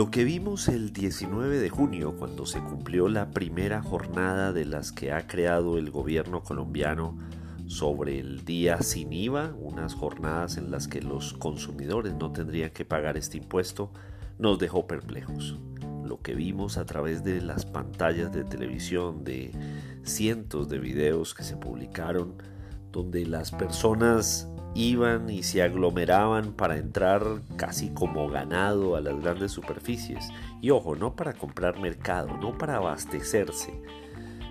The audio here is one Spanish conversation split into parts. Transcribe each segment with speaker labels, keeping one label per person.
Speaker 1: Lo que vimos el 19 de junio, cuando se cumplió la primera jornada de las que ha creado el gobierno colombiano sobre el día sin IVA, unas jornadas en las que los consumidores no tendrían que pagar este impuesto, nos dejó perplejos. Lo que vimos a través de las pantallas de televisión, de cientos de videos que se publicaron, donde las personas iban y se aglomeraban para entrar casi como ganado a las grandes superficies. Y ojo, no para comprar mercado, no para abastecerse,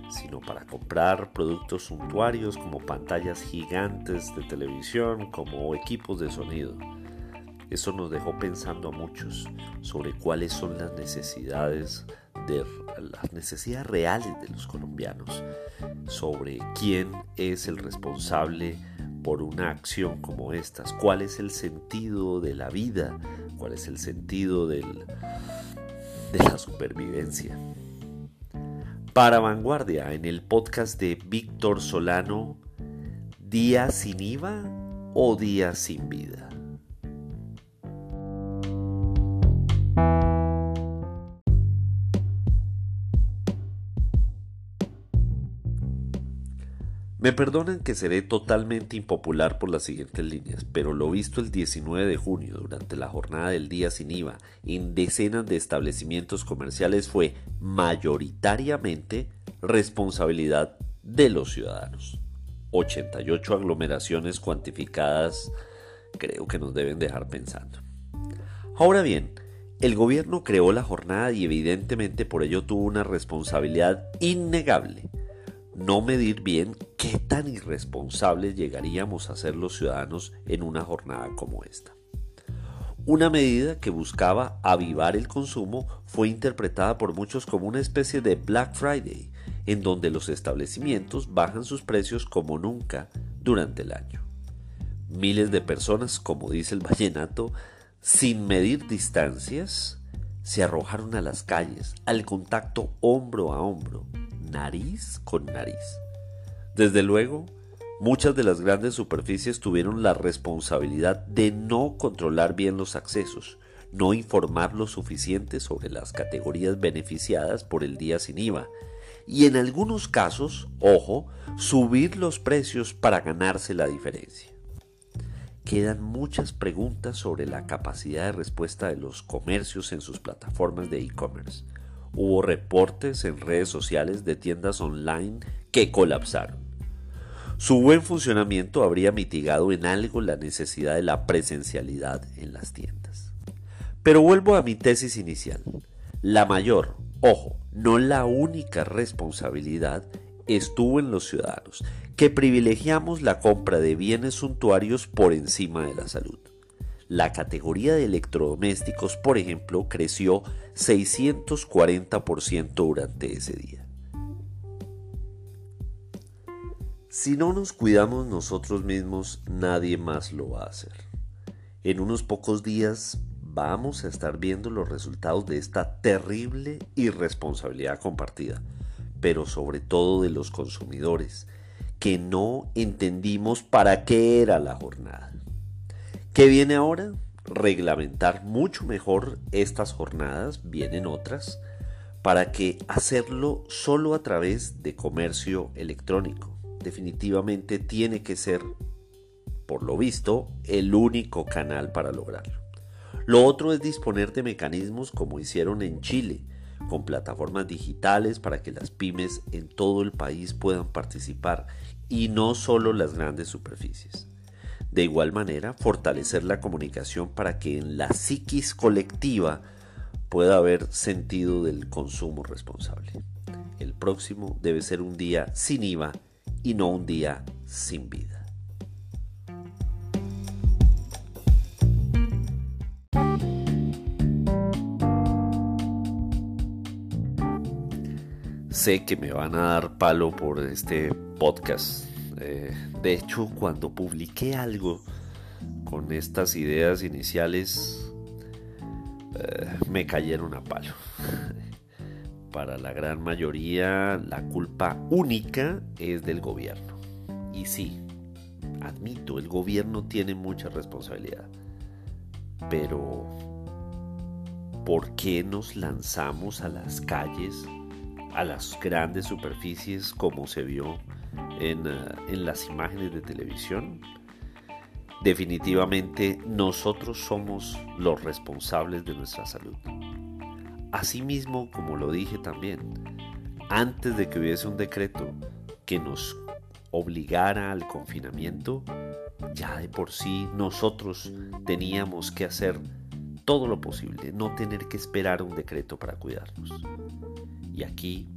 Speaker 1: sino para comprar productos suntuarios como pantallas gigantes de televisión, como equipos de sonido. Eso nos dejó pensando a muchos sobre cuáles son las necesidades de las necesidades reales de los colombianos, sobre quién es el responsable por una acción como estas? ¿Cuál es el sentido de la vida? ¿Cuál es el sentido de la supervivencia? Para Vanguardia, en el podcast de Víctor Solano, ¿Día sin IVA o Día sin vida? Me perdonan que seré totalmente impopular por las siguientes líneas, pero lo visto el 19 de junio durante la jornada del día sin IVA en decenas de establecimientos comerciales fue mayoritariamente responsabilidad de los ciudadanos. 88 aglomeraciones cuantificadas creo que nos deben dejar pensando. Ahora bien, el gobierno creó la jornada y evidentemente por ello tuvo una responsabilidad innegable no medir bien qué tan irresponsables llegaríamos a ser los ciudadanos en una jornada como esta. Una medida que buscaba avivar el consumo fue interpretada por muchos como una especie de Black Friday, en donde los establecimientos bajan sus precios como nunca durante el año. Miles de personas, como dice el vallenato, sin medir distancias, se arrojaron a las calles, al contacto hombro a hombro, nariz con nariz. Desde luego, muchas de las grandes superficies tuvieron la responsabilidad de no controlar bien los accesos, no informar lo suficiente sobre las categorías beneficiadas por el día sin IVA y en algunos casos, ojo, subir los precios para ganarse la diferencia. Quedan muchas preguntas sobre la capacidad de respuesta de los comercios en sus plataformas de e-commerce. Hubo reportes en redes sociales de tiendas online que colapsaron. Su buen funcionamiento habría mitigado en algo la necesidad de la presencialidad en las tiendas. Pero vuelvo a mi tesis inicial. La mayor, ojo, no la única responsabilidad estuvo en los ciudadanos, que privilegiamos la compra de bienes suntuarios por encima de la salud. La categoría de electrodomésticos, por ejemplo, creció 640% durante ese día. Si no nos cuidamos nosotros mismos, nadie más lo va a hacer. En unos pocos días vamos a estar viendo los resultados de esta terrible irresponsabilidad compartida, pero sobre todo de los consumidores, que no entendimos para qué era la jornada. ¿Qué viene ahora? Reglamentar mucho mejor estas jornadas, vienen otras, para que hacerlo solo a través de comercio electrónico. Definitivamente tiene que ser, por lo visto, el único canal para lograrlo. Lo otro es disponer de mecanismos como hicieron en Chile, con plataformas digitales para que las pymes en todo el país puedan participar y no solo las grandes superficies. De igual manera, fortalecer la comunicación para que en la psiquis colectiva pueda haber sentido del consumo responsable. El próximo debe ser un día sin IVA y no un día sin vida. Sé que me van a dar palo por este podcast eh, de hecho, cuando publiqué algo con estas ideas iniciales, eh, me cayeron a palo. Para la gran mayoría, la culpa única es del gobierno. Y sí, admito, el gobierno tiene mucha responsabilidad. Pero ¿por qué nos lanzamos a las calles, a las grandes superficies como se vio en, eh, en las imágenes de televisión? Definitivamente nosotros somos los responsables de nuestra salud. Asimismo, como lo dije también, antes de que hubiese un decreto que nos obligara al confinamiento, ya de por sí nosotros teníamos que hacer todo lo posible, no tener que esperar un decreto para cuidarnos. Y aquí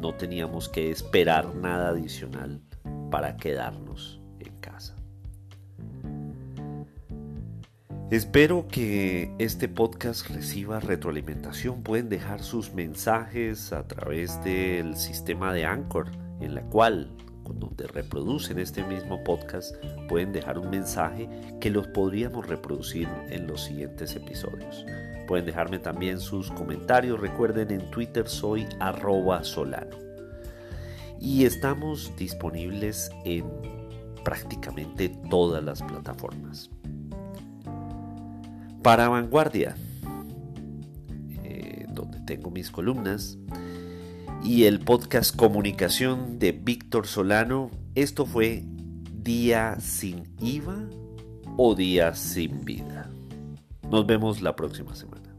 Speaker 1: no teníamos que esperar nada adicional para quedarnos en casa. Espero que este podcast reciba retroalimentación. Pueden dejar sus mensajes a través del sistema de Anchor, en la cual donde reproducen este mismo podcast, pueden dejar un mensaje que los podríamos reproducir en los siguientes episodios. Pueden dejarme también sus comentarios. Recuerden, en Twitter soy arroba solano. Y estamos disponibles en prácticamente todas las plataformas. Para Vanguardia, eh, donde tengo mis columnas, y el podcast Comunicación de Víctor Solano. Esto fue Día sin IVA o Día sin vida. Nos vemos la próxima semana.